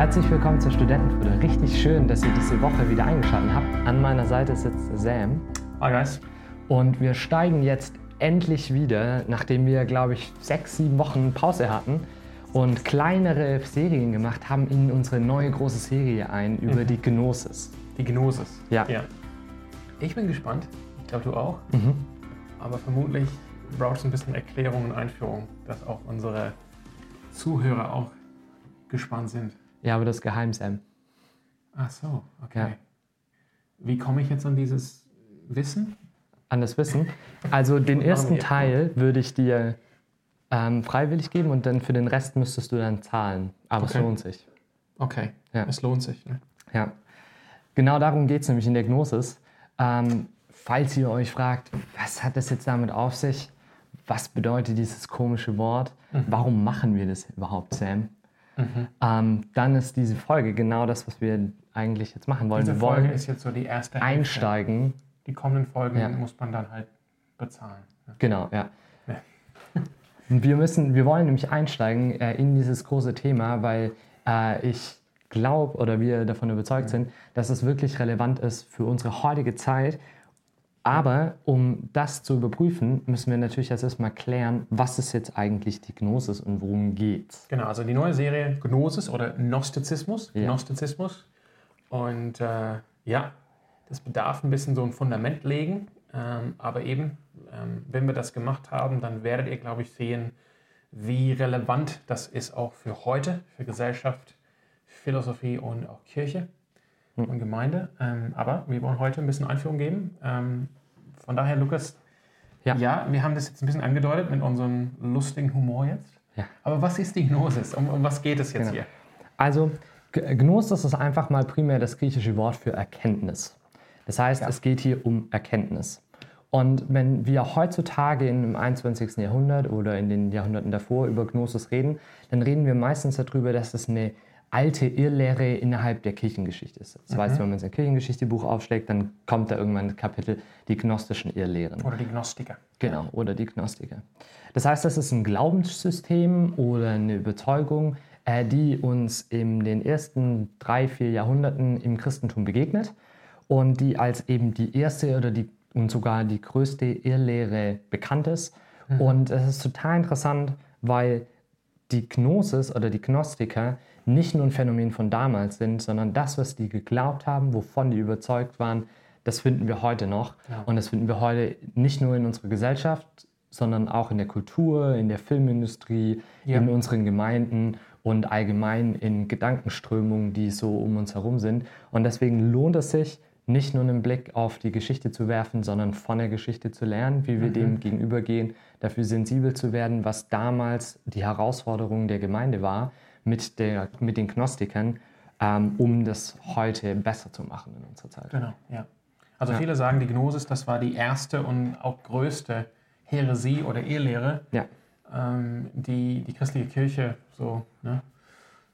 Herzlich willkommen zur Studentenfutter. Richtig schön, dass ihr diese Woche wieder eingeschaltet habt. An meiner Seite sitzt Sam. Hi guys. Und wir steigen jetzt endlich wieder, nachdem wir, glaube ich, sechs, sieben Wochen Pause hatten und kleinere Serien gemacht haben, in unsere neue große Serie ein über Mhm. die Gnosis. Die Gnosis. Ja. ja. Ich bin gespannt. Ich glaube, du auch. Mhm. Aber vermutlich brauchst du ein bisschen Erklärung und Einführung, dass auch unsere Zuhörer auch gespannt sind. Ja, aber das ist geheim, Sam. Ach so, okay. Ja. Wie komme ich jetzt an dieses Wissen? An das Wissen. Also den ersten. Teil würde ich dir ähm, freiwillig geben und dann für den Rest müsstest du dann zahlen. Aber es Okay. lohnt sich. Okay, Ja. es lohnt sich. Ne? Ja, genau darum geht es nämlich in der Gnosis. Ähm, falls ihr euch fragt, was hat das jetzt damit auf sich? Was bedeutet dieses komische Wort? Warum machen wir das überhaupt, Sam? Ähm, dann ist diese Folge genau das, was wir eigentlich jetzt machen wollen. Diese wir Folge wollen ist jetzt so die erste Hälfte. einsteigen. Die kommenden Folgen Ja. muss man dann halt bezahlen. ne? Genau, ja. Ja. Wir müssen, wir wollen nämlich einsteigen äh, in dieses große Thema, weil äh, ich glaube oder wir davon überzeugt sind, dass es wirklich relevant ist für unsere heutige Zeit. Aber um das zu überprüfen, müssen wir natürlich erst erstmal klären, was ist jetzt eigentlich die Gnosis und worum geht's. Genau, also die neue Serie Gnosis oder Gnostizismus. Ja. Gnostizismus. Und äh, ja, das bedarf ein bisschen so ein Fundament legen. Ähm, aber eben, ähm, wenn wir das gemacht haben, dann werdet ihr, glaube ich, sehen, wie relevant das ist auch für heute, für Gesellschaft, Philosophie und auch Kirche und Gemeinde. Ähm, aber wir wollen heute ein bisschen Einführung geben. Ähm, von daher, Lukas, Ja. ja, wir haben das jetzt ein bisschen angedeutet mit unserem lustigen Humor jetzt. Ja. Aber was ist die Gnosis? Um, um was geht es jetzt Genau. hier? Also, Gnosis ist einfach mal primär das griechische Wort für Erkenntnis. Das heißt, Ja. es geht hier um Erkenntnis. Und wenn wir heutzutage im 21. Jahrhundert oder in den Jahrhunderten davor über Gnosis reden, dann reden wir meistens darüber, dass es eine alte Irrlehre innerhalb der Kirchengeschichte ist. Das heißt, wenn man sein Kirchengeschichtebuch aufschlägt, dann kommt da irgendwann ein Kapitel, die gnostischen Irrlehren. Oder die Gnostiker. Genau, oder die Gnostiker. Das heißt, das ist ein Glaubenssystem oder eine Überzeugung, äh, die uns in den ersten drei, vier Jahrhunderten im Christentum begegnet und die als eben die erste oder die und sogar die größte Irrlehre bekannt ist. Und es ist total interessant, weil die Gnosis oder die Gnostiker nicht nur ein Phänomen von damals sind, sondern das, was die geglaubt haben, wovon die überzeugt waren, das finden wir heute noch. Ja. Und das finden wir heute nicht nur in unserer Gesellschaft, sondern auch in der Kultur, in der Filmindustrie, Ja. in unseren Gemeinden und allgemein in Gedankenströmungen, die so um uns herum sind. Und deswegen lohnt es sich, nicht nur einen Blick auf die Geschichte zu werfen, sondern von der Geschichte zu lernen, wie wir dem gegenübergehen, dafür sensibel zu werden, was damals die Herausforderung der Gemeinde war mit, der, mit den Gnostikern, ähm, um das heute besser zu machen in unserer Zeit. Genau, ja. Also Ja. viele sagen, die Gnosis, das war die erste und auch größte Häresie oder Irrlehre, Ja, ähm, die die christliche Kirche so ne,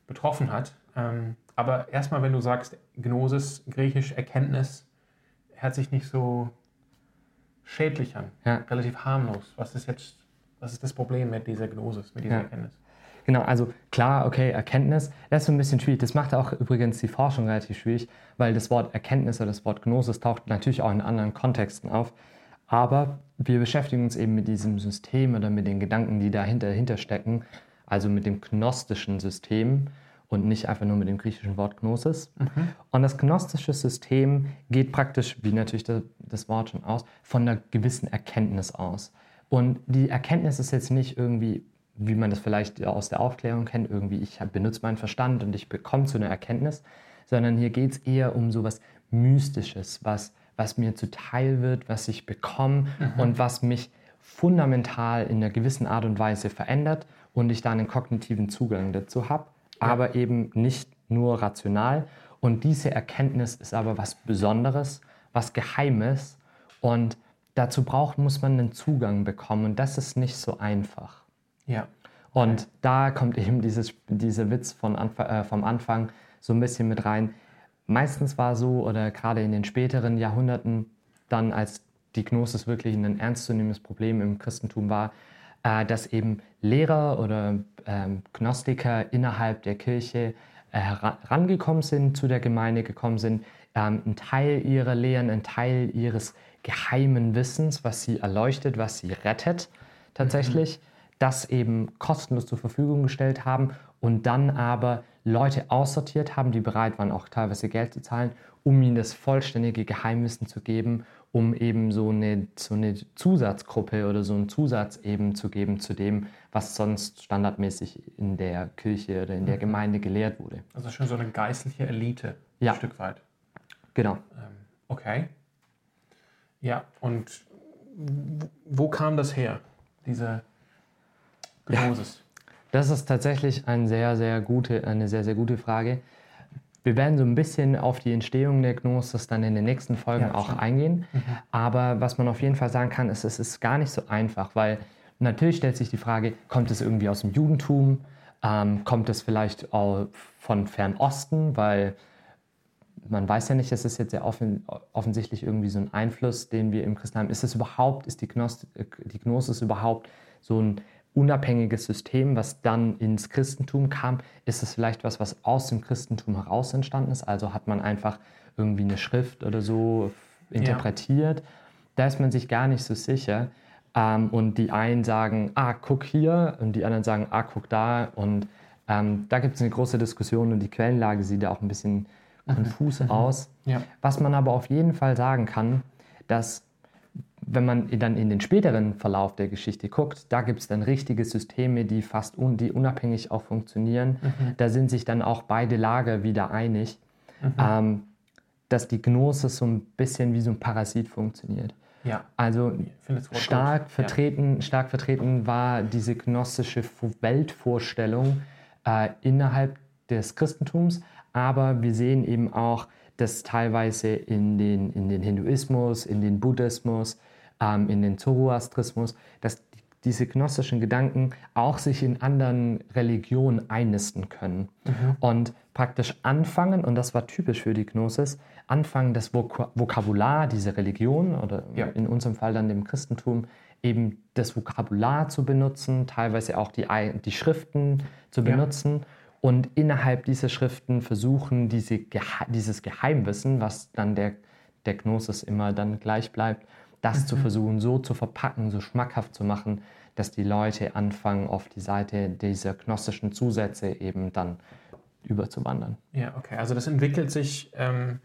betroffen hat. Ähm, aber erstmal, wenn du sagst Gnosis, griechisch Erkenntnis, hört sich nicht so schädlich an, Ja. relativ harmlos. Was ist jetzt, was ist das Problem mit dieser Gnosis, mit dieser Ja. Erkenntnis? Genau, also klar, okay, Erkenntnis, das ist so ein bisschen schwierig. Das macht auch übrigens die Forschung relativ schwierig, weil das Wort Erkenntnis oder das Wort Gnosis taucht natürlich auch in anderen Kontexten auf. Aber wir beschäftigen uns eben mit diesem System oder mit den Gedanken, die dahinter, dahinter stecken, also mit dem gnostischen System und nicht einfach nur mit dem griechischen Wort Gnosis. Und das gnostische System geht praktisch, wie natürlich das, das Wort schon aus, von einer gewissen Erkenntnis aus. Und die Erkenntnis ist jetzt nicht irgendwie, wie man das vielleicht aus der Aufklärung kennt, irgendwie, ich benutze meinen Verstand und ich bekomme zu einer Erkenntnis, sondern hier geht es eher um sowas Mystisches, was, was mir zuteil wird, was ich bekomme und was mich fundamental in einer gewissen Art und Weise verändert und ich da einen kognitiven Zugang dazu habe, aber eben nicht nur rational. Und diese Erkenntnis ist aber was Besonderes, was Geheimes und dazu braucht, muss man einen Zugang bekommen und das ist nicht so einfach. Ja. Und da kommt eben dieses, dieser Witz von Anf äh, vom Anfang so ein bisschen mit rein. Meistens war so, oder gerade in den späteren Jahrhunderten, dann als die Gnosis wirklich ein ernstzunehmendes Problem im Christentum war, äh, dass eben Lehrer oder ähm, Gnostiker innerhalb der Kirche äh, herangekommen sind, zu der Gemeinde gekommen sind, ähm, ein Teil ihrer Lehren, ein Teil ihres geheimen Wissens, was sie erleuchtet, was sie rettet, tatsächlich, mhm. das eben kostenlos zur Verfügung gestellt haben und dann aber Leute aussortiert haben, die bereit waren, auch teilweise Geld zu zahlen, um ihnen das vollständige Geheimwissen zu geben, um eben so eine, so eine Zusatzgruppe oder so einen Zusatz eben zu geben zu dem, was sonst standardmäßig in der Kirche oder in der mhm. Gemeinde gelehrt wurde. Also schon so eine geistliche Elite, ja. ein Stück weit. Genau. Ähm, okay. Ja, und wo kam das her, diese Gnosis? Ja. Das ist tatsächlich ein sehr, sehr gute, eine sehr, sehr gute Frage. Wir werden so ein bisschen auf die Entstehung der Gnosis dann in den nächsten Folgen ja, auch stimmt. eingehen. Mhm. Aber was man auf jeden Fall sagen kann, ist, es ist gar nicht so einfach, weil natürlich stellt sich die Frage, kommt es irgendwie aus dem Judentum? Ähm, kommt es vielleicht auch von Fernosten? Weil man weiß ja nicht, es ist jetzt sehr offen, offensichtlich irgendwie so ein Einfluss, den wir im Christentum haben. Ist es überhaupt, ist die, Gnost die Gnosis überhaupt so ein unabhängiges System, was dann ins Christentum kam, ist es vielleicht was, was aus dem Christentum heraus entstanden ist. Also hat man einfach irgendwie eine Schrift oder so interpretiert. Ja. Da ist man sich gar nicht so sicher. Ähm, und die einen sagen, ah, guck hier, und die anderen sagen, ah, guck da. Und ähm, da gibt es eine große Diskussion und die Quellenlage sieht da auch ein bisschen mhm. konfus mhm. aus. Ja. Was man aber auf jeden Fall sagen kann, dass wenn man dann in den späteren Verlauf der Geschichte guckt, da gibt es dann richtige Systeme, die fast un, die unabhängig auch funktionieren. Mhm. Da sind sich dann auch beide Lager wieder einig, mhm. ähm, dass die Gnosis so ein bisschen wie so ein Parasit funktioniert. Ja. Also stark vertreten, ja. stark vertreten war diese gnostische Weltvorstellung äh, innerhalb des Christentums, aber wir sehen eben auch, dass teilweise in den, in den Hinduismus, in den Buddhismus, ähm, in den Zoroastrismus, dass diese gnostischen Gedanken auch sich in anderen Religionen einnisten können mhm. und praktisch anfangen, und das war typisch für die Gnosis, anfangen das Vok Vokabular dieser Religion oder ja. in unserem Fall dann dem Christentum eben das Vokabular zu benutzen, teilweise auch die, die Schriften zu benutzen ja. und innerhalb dieser Schriften versuchen, diese, dieses Geheimwissen, was dann der, der Gnosis immer dann gleich bleibt, das mhm. zu versuchen, so zu verpacken, so schmackhaft zu machen, dass die Leute anfangen, auf die Seite dieser gnostischen Zusätze eben dann überzuwandern. Ja, okay. Also das entwickelt sich, ähm,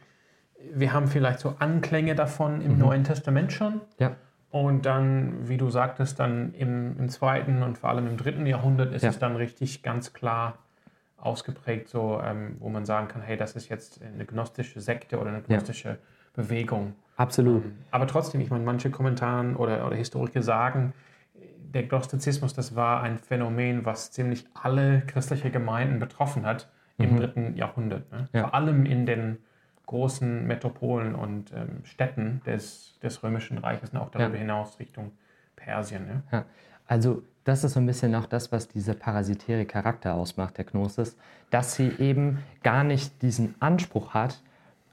wir haben vielleicht so Anklänge davon im mhm. Neuen Testament schon. Ja. Und dann, wie du sagtest, dann im, im zweiten und vor allem im dritten Jahrhundert ist ja. es dann richtig ganz klar ausgeprägt, so, ähm, wo man sagen kann, hey, das ist jetzt eine gnostische Sekte oder eine gnostische ja. Bewegung. Absolut. Ähm, aber trotzdem, ich meine, manche Kommentaren oder, oder Historiker sagen, der Gnostizismus, das war ein Phänomen, was ziemlich alle christliche Gemeinden betroffen hat im mhm. dritten Jahrhundert. Ne? Ja. Vor allem in den großen Metropolen und ähm, Städten des, des Römischen Reiches und auch darüber ja. hinaus Richtung Persien. Ne? Ja. Also das ist so ein bisschen auch das, was dieser parasitäre Charakter ausmacht, der Gnosis, dass sie eben gar nicht diesen Anspruch hat,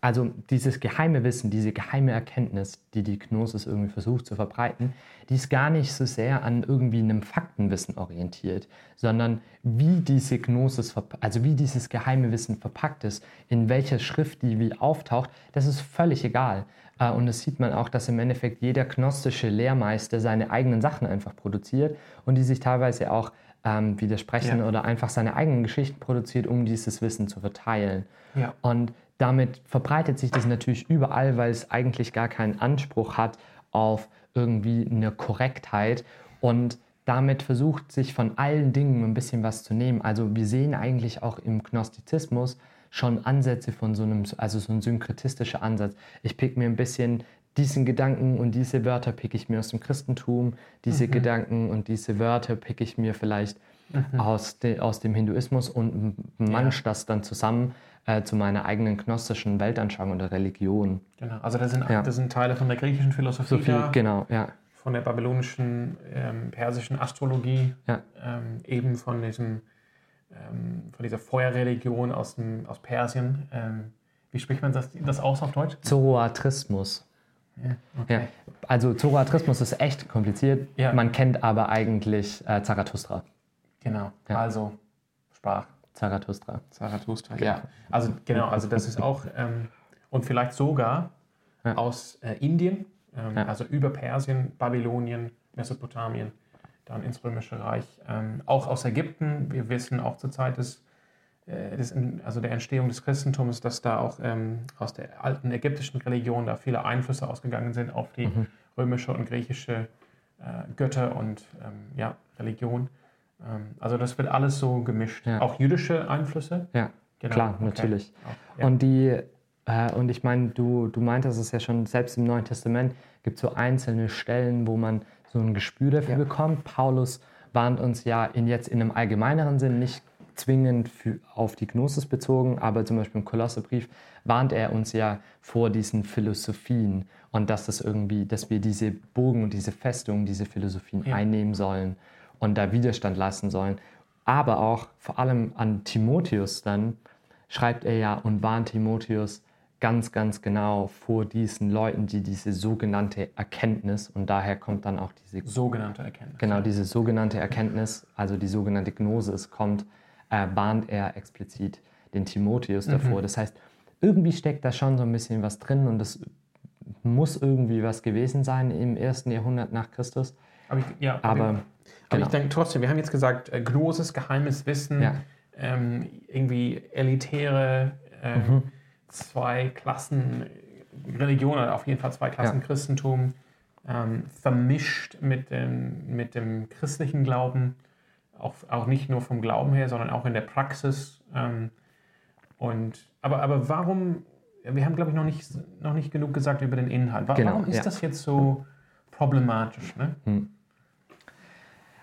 also dieses geheime Wissen, diese geheime Erkenntnis, die die Gnosis irgendwie versucht zu verbreiten, die ist gar nicht so sehr an irgendwie einem Faktenwissen orientiert, sondern wie diese Gnosis, also wie dieses geheime Wissen verpackt ist, in welcher Schrift die wie auftaucht, das ist völlig egal. Äh, und das sieht man auch, dass im Endeffekt jeder gnostische Lehrmeister seine eigenen Sachen einfach produziert und die sich teilweise auch ähm, widersprechen ja. oder einfach seine eigenen Geschichten produziert, um dieses Wissen zu verteilen. Ja. Und damit verbreitet sich das natürlich überall, weil es eigentlich gar keinen Anspruch hat auf irgendwie eine Korrektheit und damit versucht sich von allen Dingen ein bisschen was zu nehmen. Also wir sehen eigentlich auch im Gnostizismus schon Ansätze von so einem, also so ein synkretistischer Ansatz. Ich pick mir ein bisschen diesen Gedanken und diese Wörter pick ich mir aus dem Christentum, diese mhm. Gedanken und diese Wörter pick ich mir vielleicht mhm. aus, de, aus dem Hinduismus und manch ja. das dann zusammen äh, zu meiner eigenen gnostischen Weltanschauung oder Religion. Genau, also das sind, ja. das sind Teile von der griechischen Philosophie. So viel, da, genau, ja. Von der babylonischen, ähm, persischen Astrologie, ja. ähm, eben von, diesem, ähm, von dieser Feuerreligion aus, dem, aus Persien. Ähm, wie spricht man das, das aus auf Deutsch? Zoroastrismus. Ja, okay. ja, also Zoroastrismus ist echt kompliziert. Ja. Man kennt aber eigentlich äh, Zarathustra. Genau, also sprach Zarathustra. Zarathustra, ja. Also genau, also das ist auch, ähm, und vielleicht sogar Ja. aus äh, Indien, ähm, Ja. also über Persien, Babylonien, Mesopotamien, dann ins Römische Reich, ähm, auch aus Ägypten. Wir wissen auch zur Zeit des, äh, des, also der Entstehung des Christentums, dass da auch ähm, aus der alten ägyptischen Religion da viele Einflüsse ausgegangen sind auf die Mhm. römische und griechische äh, Götter und ähm, ja, Religion. Ähm, also das wird alles so gemischt. Ja. Auch jüdische Einflüsse. Ja, Genau, klar, okay. natürlich. Ja. Und die, äh, und ich meine, du, du meintest es ja schon, selbst im Neuen Testament gibt es so einzelne Stellen, wo man so ein Gespür dafür Ja. bekommt. Paulus warnt uns ja in jetzt in einem allgemeineren Sinn nicht zwingend für, auf die Gnosis bezogen, aber zum Beispiel im Kolosserbrief warnt er uns ja vor diesen Philosophien und dass das irgendwie, dass wir diese Burgen und diese Festungen, diese Philosophien einnehmen sollen und da Widerstand leisten sollen. Aber auch vor allem an Timotheus dann schreibt er ja und warnt Timotheus ganz, ganz genau vor diesen Leuten, die diese sogenannte Erkenntnis, und daher kommt dann auch diese sogenannte Erkenntnis. Genau, diese sogenannte Erkenntnis, also die sogenannte Gnosis, kommt, äh, warnt er explizit den Timotheus davor. Das heißt, irgendwie steckt da schon so ein bisschen was drin und das muss irgendwie was gewesen sein im ersten Jahrhundert nach Christus. Aber ich, ja, Aber aber genau. ich denke trotzdem, wir haben jetzt gesagt, äh, Gnosis, geheimes Wissen, Ja. ähm, irgendwie elitäre ähm, Mhm. zwei Klassen Religion oder auf jeden Fall zwei Klassen Ja. Christentum, ähm, vermischt mit dem, mit dem christlichen Glauben, auch, auch nicht nur vom Glauben her, sondern auch in der Praxis. Ähm, und, aber, aber warum, wir haben glaube ich noch nicht, noch nicht genug gesagt über den Inhalt. Genau, warum ist ja. das jetzt so problematisch? Ne?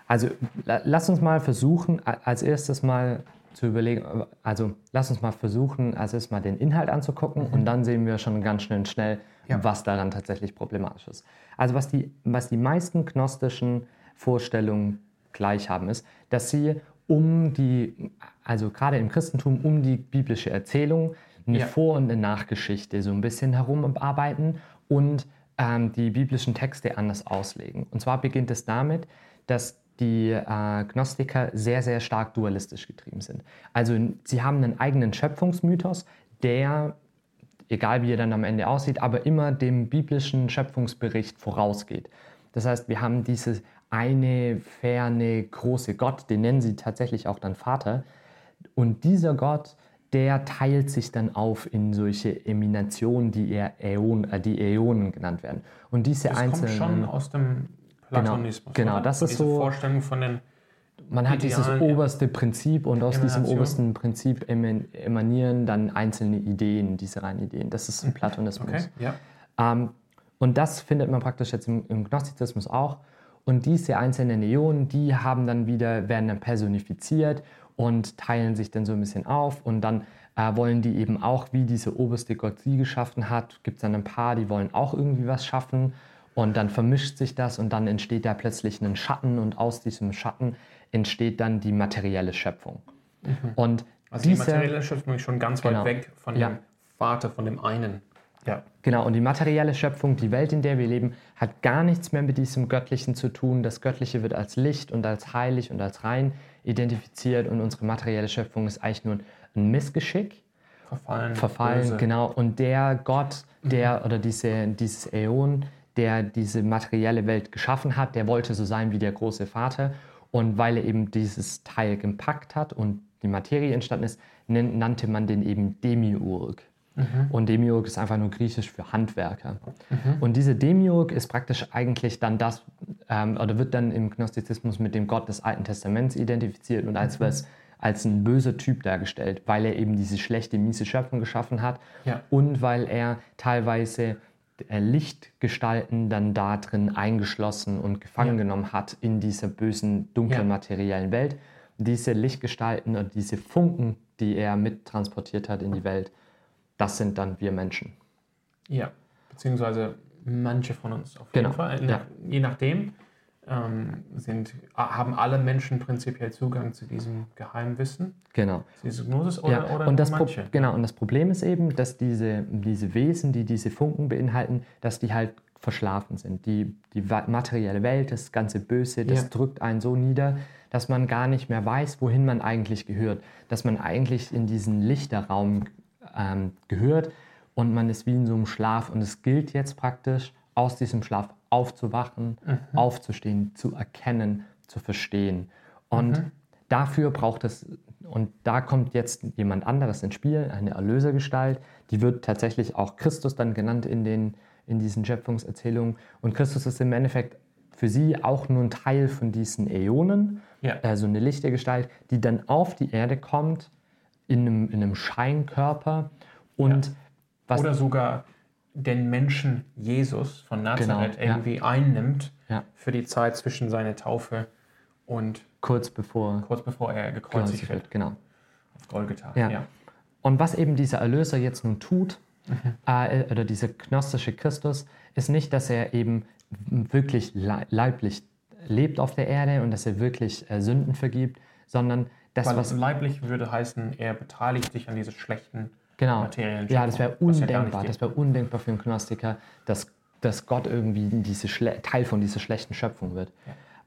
Also la- lass uns mal versuchen, als erstes mal zu überlegen, also lass uns mal versuchen, als erstes mal den Inhalt anzugucken und dann sehen wir schon ganz schnell schnell, Ja. was daran tatsächlich problematisch ist. Also was die, was die meisten gnostischen Vorstellungen gleich haben, ist, dass sie um die, also gerade im Christentum, um die biblische Erzählung eine Ja. Vor- und eine Nachgeschichte so ein bisschen herumarbeiten und ähm, die biblischen Texte anders auslegen. Und zwar beginnt es damit, dass die äh, Gnostiker sehr, sehr stark dualistisch getrieben sind. Also sie haben einen eigenen Schöpfungsmythos, der, egal wie er dann am Ende aussieht, aber immer dem biblischen Schöpfungsbericht vorausgeht. Das heißt, wir haben diese eine ferne große Gott, den nennen sie tatsächlich auch dann Vater. Und dieser Gott, der teilt sich dann auf in solche Eminationen, die, er Äon, äh, die Äonen genannt werden. Und diese Das kommt einzelnen. schon aus dem Platonismus. genau, oder? das ist Diese so- Vorstellung von den. Man hat dieses Idealen, ja. oberste Prinzip und aus diesem Emanation. obersten Prinzip eman- emanieren dann einzelne Ideen, diese reinen Ideen. Das ist ein Platonismus. Okay, ja. Ähm, und das findet man praktisch jetzt im, im Gnostizismus auch. Und diese einzelnen Ionen, die haben dann wieder, werden dann personifiziert und teilen sich dann so ein bisschen auf. Und dann äh, wollen die eben auch, wie diese oberste Gott sie geschaffen hat, gibt es dann ein paar, die wollen auch irgendwie was schaffen. Und dann vermischt sich das und dann entsteht da plötzlich ein Schatten und aus diesem Schatten entsteht dann die materielle Schöpfung. Und Also diese, die materielle Schöpfung ist schon ganz Genau. weit weg von Ja. dem Vater, von dem einen. Ja. Genau, und die materielle Schöpfung, die Welt, in der wir leben, hat gar nichts mehr mit diesem Göttlichen zu tun. Das Göttliche wird als Licht und als heilig und als rein identifiziert und unsere materielle Schöpfung ist eigentlich nur ein Missgeschick, Verfallen. verfallen, böse. genau. Und der Gott, der oder diese, dieses Äon, der diese materielle Welt geschaffen hat, der wollte so sein wie der große Vater. Und weil er eben dieses Teil gepackt hat und die Materie entstanden ist, nannte man den eben Demiurg. Und Demiurg ist einfach nur griechisch für Handwerker. Und diese Demiurg ist praktisch eigentlich dann das, ähm, oder wird dann im Gnostizismus mit dem Gott des Alten Testaments identifiziert und als, was, als ein böser Typ dargestellt, weil er eben diese schlechte, miese Schöpfung geschaffen hat Ja. und weil er teilweise Lichtgestalten dann da drin eingeschlossen und gefangen Ja. genommen hat in dieser bösen, dunklen, Ja. materiellen Welt. Diese Lichtgestalten und diese Funken, die er mittransportiert hat in die Welt, das sind dann wir Menschen. Ja. Beziehungsweise manche von uns auf Genau, jeden Fall. ja. Je nachdem ähm, sind, haben alle Menschen prinzipiell Zugang zu diesem geheimen Wissen, Genau. zu dieser Gnosis oder, Ja, oder und, das Pro manche. genau, und das Problem ist eben, dass diese, diese Wesen, die diese Funken beinhalten, dass die halt verschlafen sind. Die, die materielle Welt, das ganze Böse, das Ja. drückt einen so nieder, dass man gar nicht mehr weiß, wohin man eigentlich gehört. Dass man eigentlich in diesen Lichterraum ähm, gehört und man ist wie in so einem Schlaf. Und es gilt jetzt praktisch, aus diesem Schlaf aufzuwachen, aufzustehen, zu erkennen, zu verstehen. Und dafür braucht es, und da kommt jetzt jemand anderes ins Spiel, eine Erlösergestalt, die wird tatsächlich auch Christus dann genannt in, den, in diesen Schöpfungserzählungen. Und Christus ist im Endeffekt für sie auch nur ein Teil von diesen Äonen, Ja. also eine Lichtergestalt, die dann auf die Erde kommt, in einem, in einem Scheinkörper und was Oder sogar den Menschen Jesus von Nazareth Genau, ja. irgendwie einnimmt Ja. für die Zeit zwischen seiner Taufe und kurz bevor kurz bevor er gekreuzigt wird wird. Genau. auf Golgatha. Ja. Und was eben dieser Erlöser jetzt nun tut, äh, oder dieser gnostische Christus, ist nicht, dass er eben wirklich lei- leiblich lebt auf der Erde und dass er wirklich äh, Sünden vergibt, sondern das, Weil was leiblich würde heißen, er beteiligt sich an dieser schlechten Genau. materiellen Ja, das wäre ja undenkbar. nicht das wäre undenkbar für einen Gnostiker, dass, dass Gott irgendwie diese Schle Teil von dieser schlechten Schöpfung wird.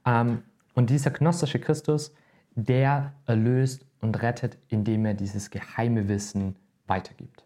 Ähm, und dieser gnostische Christus, der erlöst und rettet, indem er dieses geheime Wissen weitergibt.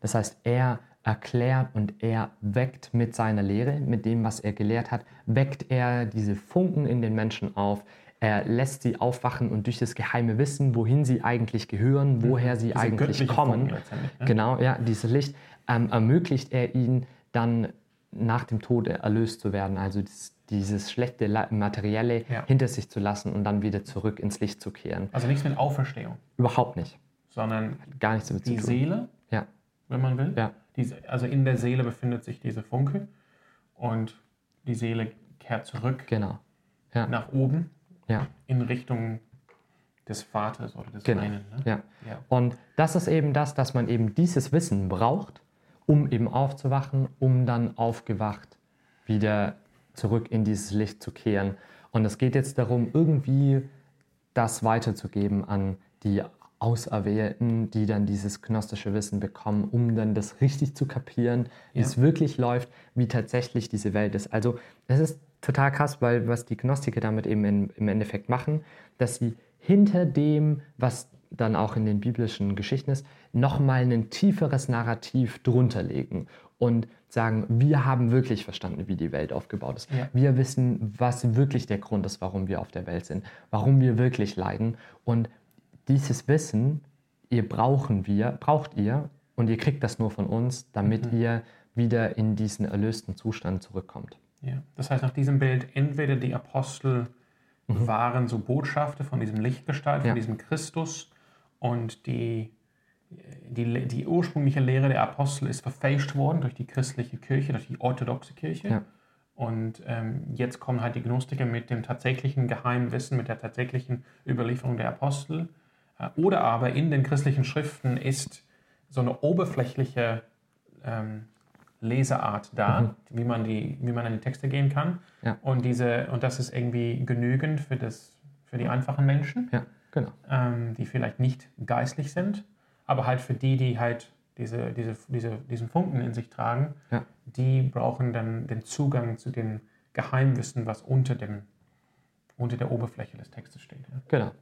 Das heißt, er erklärt und er weckt mit seiner Lehre, mit dem, was er gelehrt hat, weckt er diese Funken in den Menschen auf. Er lässt sie aufwachen und durch das geheime Wissen, wohin sie eigentlich gehören, woher sie Diese eigentlich kommen, ne? genau, ja, dieses Licht, ähm, ermöglicht er ihnen dann nach dem Tod erlöst zu werden, also dieses, dieses schlechte Materielle Ja. hinter sich zu lassen und dann wieder zurück ins Licht zu kehren. Also nichts mit Auferstehung, Überhaupt nicht. sondern Gar nichts damit die zu tun. Seele, Ja, wenn man will. ja, Diese, also in der Seele befindet sich diese Funke und die Seele kehrt zurück genau. Ja, nach oben ja, in Richtung des Vaters oder des genau. einen. Ne? Ja. Ja. Und das ist eben das, dass man eben dieses Wissen braucht, um eben aufzuwachen, um dann aufgewacht wieder zurück in dieses Licht zu kehren. Und es geht jetzt darum, irgendwie das weiterzugeben an die Auserwählten, die dann dieses gnostische Wissen bekommen, um dann das richtig zu kapieren, wie Ja. es wirklich läuft, wie tatsächlich diese Welt ist. Also es ist total krass, weil was die Gnostiker damit eben in, im Endeffekt machen, dass sie hinter dem, was dann auch in den biblischen Geschichten ist, nochmal ein tieferes Narrativ drunter legen und sagen, wir haben wirklich verstanden, wie die Welt aufgebaut ist. Ja. Wir wissen, was wirklich der Grund ist, warum wir auf der Welt sind, warum wir wirklich leiden. Und dieses Wissen, ihr brauchen wir, braucht ihr und ihr kriegt das nur von uns, damit ihr wieder in diesen erlösten Zustand zurückkommt. Ja. Das heißt, nach diesem Bild, entweder die Apostel waren so Botschafter von diesem Lichtgestalt, von Ja. diesem Christus und die, die, die ursprüngliche Lehre der Apostel ist verfälscht worden durch die christliche Kirche, durch die orthodoxe Kirche. Ja. Und ähm, jetzt kommen halt die Gnostiker mit dem tatsächlichen Geheimwissen, mit der tatsächlichen Überlieferung der Apostel. Äh, Oder aber in den christlichen Schriften ist so eine oberflächliche ähm, Leseart da, wie, man die, wie man an die Texte gehen kann. Ja. Und, diese, und das ist irgendwie genügend für, das, für die einfachen Menschen, Ja, genau. ähm, die vielleicht nicht geistlich sind, aber halt für die, die halt diese, diese, diese, diesen Funken in sich tragen, Ja. die brauchen dann den Zugang zu dem Geheimwissen, was unter, dem, unter der Oberfläche des Textes steht. Genau.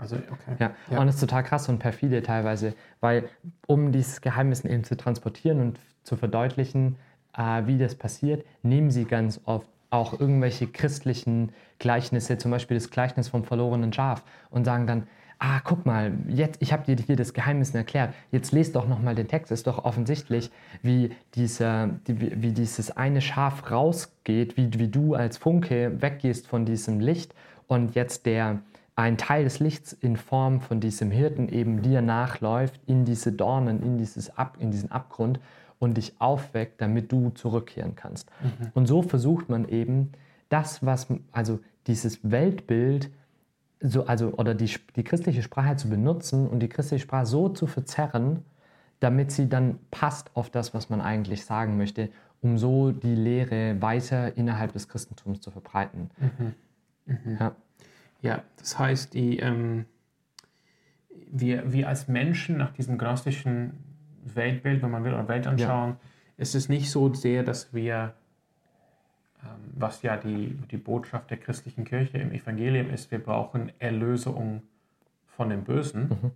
Ja. Also, okay. Ja. und es ist total krass und perfide teilweise, weil um dieses Geheimwissen eben zu transportieren und zu verdeutlichen, äh, wie das passiert, nehmen sie ganz oft auch irgendwelche christlichen Gleichnisse, zum Beispiel das Gleichnis vom verlorenen Schaf und sagen dann, ah, guck mal, jetzt, ich habe dir hier das Geheimnis erklärt, jetzt lest doch nochmal den Text, ist doch offensichtlich, wie, dieser, die, wie dieses eine Schaf rausgeht, wie, wie du als Funke weggehst von diesem Licht und jetzt der, ein Teil des Lichts in Form von diesem Hirten eben dir nachläuft in diese Dornen, in, dieses Ab, in diesen Abgrund und dich aufweckt, damit du zurückkehren kannst. Und so versucht man eben das, was, also dieses Weltbild, so, also, oder die, die christliche Sprache zu benutzen und die christliche Sprache so zu verzerren, damit sie dann passt auf das, was man eigentlich sagen möchte, um so die Lehre weiter innerhalb des Christentums zu verbreiten. Ja. Ja, das heißt, die, ähm, wir, wir als Menschen nach diesem gnostischen Weltbild, wenn man will, oder Weltanschauung, es ist nicht so sehr, dass wir, ähm, was ja die, die Botschaft der christlichen Kirche im Evangelium ist, wir brauchen Erlösung von dem Bösen Mhm.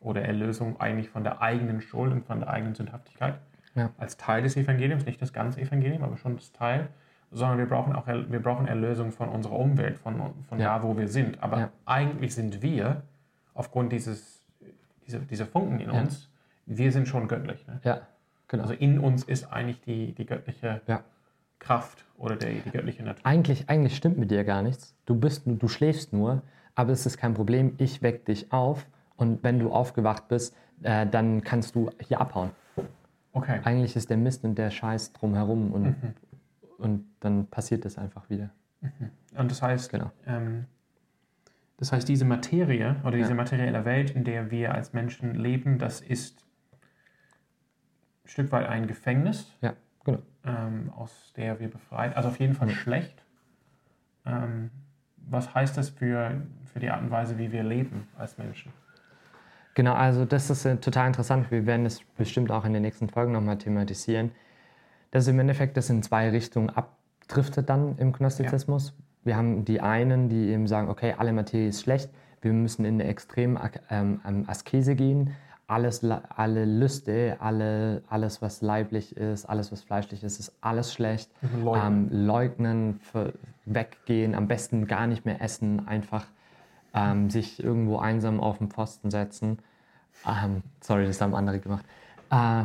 oder Erlösung eigentlich von der eigenen Schuld und von der eigenen Sündhaftigkeit Ja. als Teil des Evangeliums, nicht das ganze Evangelium, aber schon das Teil, sondern wir brauchen auch wir brauchen Erlösung von unserer Umwelt, von, von Ja. da, wo wir sind. Aber Ja. eigentlich sind wir, aufgrund dieses, dieser, dieser Funken in Ja. uns, wir sind schon göttlich. Ne? Ja, genau. Also in uns ist eigentlich die, die göttliche. Kraft oder die, die göttliche Natur. Eigentlich, eigentlich stimmt mit dir gar nichts. Du, bist, du schläfst nur, aber es ist kein Problem. Ich weck dich auf und wenn du aufgewacht bist, äh, dann kannst du hier abhauen. Okay. Eigentlich ist der Mist und der Scheiß drumherum und, Mhm. Und dann passiert es einfach wieder. Und das heißt, Genau. ähm, das heißt, diese Materie oder diese Ja. materielle Welt, in der wir als Menschen leben, das ist ein Stück weit ein Gefängnis, Ja, genau. ähm, aus der wir befreit, also auf jeden Fall Mhm. schlecht. Ähm, was heißt das für, für die Art und Weise, wie wir leben als Menschen? Genau, also das ist äh, total interessant. Wir werden es bestimmt auch in den nächsten Folgen nochmal thematisieren. Dass im Endeffekt das in zwei Richtungen abdriftet dann im Gnostizismus. Wir haben die einen, die eben sagen, okay, alle Materie ist schlecht, wir müssen in eine extreme ähm, ähm, Askese gehen. Alles, alle Lüste, alle, alles, was leiblich ist, alles, was fleischlich ist, ist alles schlecht. Leugnen. Ähm, leugnen, weggehen, am besten gar nicht mehr essen, einfach ähm, sich irgendwo einsam auf den Pfosten setzen. Ähm, sorry, das haben andere gemacht. Äh,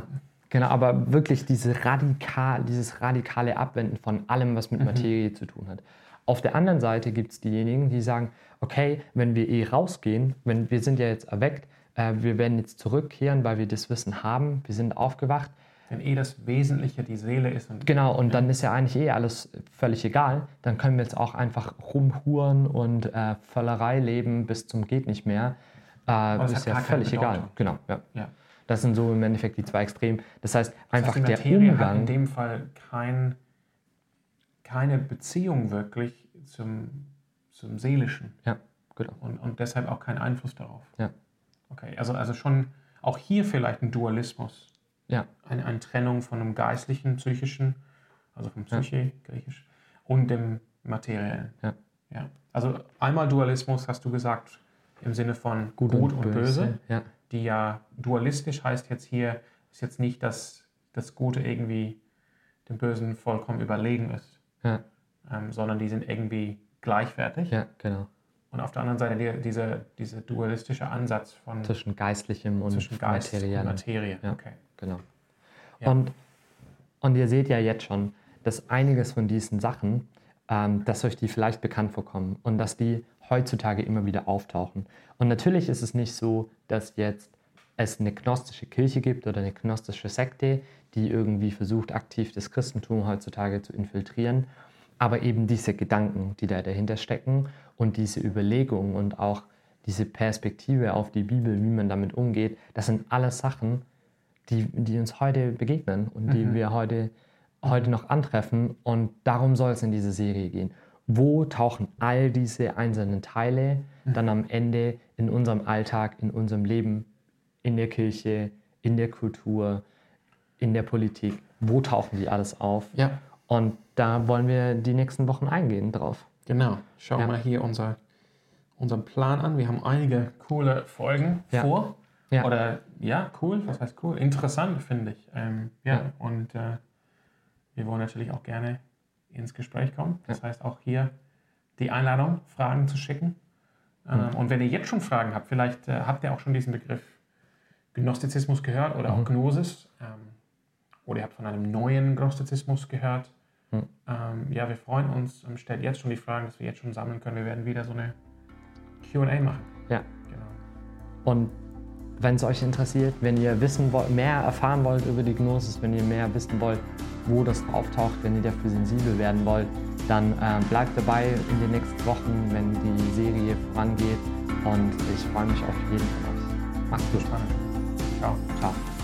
genau, aber wirklich diese radikal, dieses radikale Abwenden von allem, was mit Materie zu tun hat. Auf der anderen Seite gibt es diejenigen, die sagen, okay, wenn wir eh rausgehen, wenn wir sind ja jetzt erweckt, äh, wir werden jetzt zurückkehren, weil wir das Wissen haben, wir sind aufgewacht, Wenn eh das Wesentliche die Seele ist und Genau, und dann ist ja eigentlich eh alles völlig egal. Dann können wir jetzt auch einfach rumhuren und äh, Völlerei leben bis zum geht nicht mehr. Äh, ist ja völlig egal. Genau, ja. ja. Das sind so im Endeffekt die zwei Extremen. Das heißt, Das einfach heißt, die der Materie hat in dem Fall kein, keine Beziehung wirklich zum, zum Seelischen Ja, genau. und, und deshalb auch keinen Einfluss darauf. Ja. Okay, also, also schon auch hier vielleicht ein Dualismus, Ja, eine, eine Trennung von dem geistlichen, psychischen, also vom Ja. Psyche, griechisch, und dem materiellen. Ja. ja. Also einmal Dualismus, hast du gesagt, im Sinne von Gut, und, Böse. Ja, die ja dualistisch heißt jetzt hier, ist jetzt nicht, dass das Gute irgendwie dem Bösen vollkommen überlegen ist, ja, ähm, sondern die sind irgendwie gleichwertig. ja, genau. Und auf der anderen Seite die, diese, dieser dualistische Ansatz von Zwischen Geistlichem und zwischen Geist und Materiellem. Materie. Ja. Okay. Genau. Ja. Und, und ihr seht ja jetzt schon, dass einiges von diesen Sachen, ähm, dass euch die vielleicht bekannt vorkommen und dass die heutzutage immer wieder auftauchen. Und natürlich ist es nicht so, dass jetzt es eine gnostische Kirche gibt oder eine gnostische Sekte, die irgendwie versucht, aktiv das Christentum heutzutage zu infiltrieren. Aber eben diese Gedanken, die da dahinter stecken und diese Überlegungen und auch diese Perspektive auf die Bibel, wie man damit umgeht, das sind alles Sachen, die, die uns heute begegnen und die wir heute, heute noch antreffen. Und darum soll es in dieser Serie gehen. Wo tauchen all diese einzelnen Teile dann am Ende in unserem Alltag, in unserem Leben, in der Kirche, in der Kultur, in der Politik, wo tauchen die alles auf? Ja, Und da wollen wir die nächsten Wochen eingehen drauf. genau. Schau Ja. mal hier unser, unseren Plan an. Wir haben einige coole Folgen Ja. vor. Ja. Oder ja, cool. Was heißt cool? Interessant, finde ich. Ähm, ja. Und äh, wir wollen natürlich auch gerne ins Gespräch kommen. Das heißt auch hier die Einladung, Fragen zu schicken. Ähm, Und wenn ihr jetzt schon Fragen habt, vielleicht äh, habt ihr auch schon diesen Begriff Gnostizismus gehört oder auch Gnosis. Ähm, oder ihr habt von einem neuen Gnostizismus gehört. Mhm. Ähm, ja, wir freuen uns. Stellt jetzt schon die Fragen, dass wir jetzt schon sammeln können. Wir werden wieder so eine QA machen. Ja. Genau. Und wenn es euch interessiert, wenn ihr wissen wollt, mehr erfahren wollt über die Gnosis, wenn ihr mehr wissen wollt, wo das auftaucht, wenn ihr dafür sensibel werden wollt, dann äh, bleibt dabei in den nächsten Wochen, wenn die Serie vorangeht. Und ich freue mich auf jeden von euch. Macht's gut. Ciao. Ciao.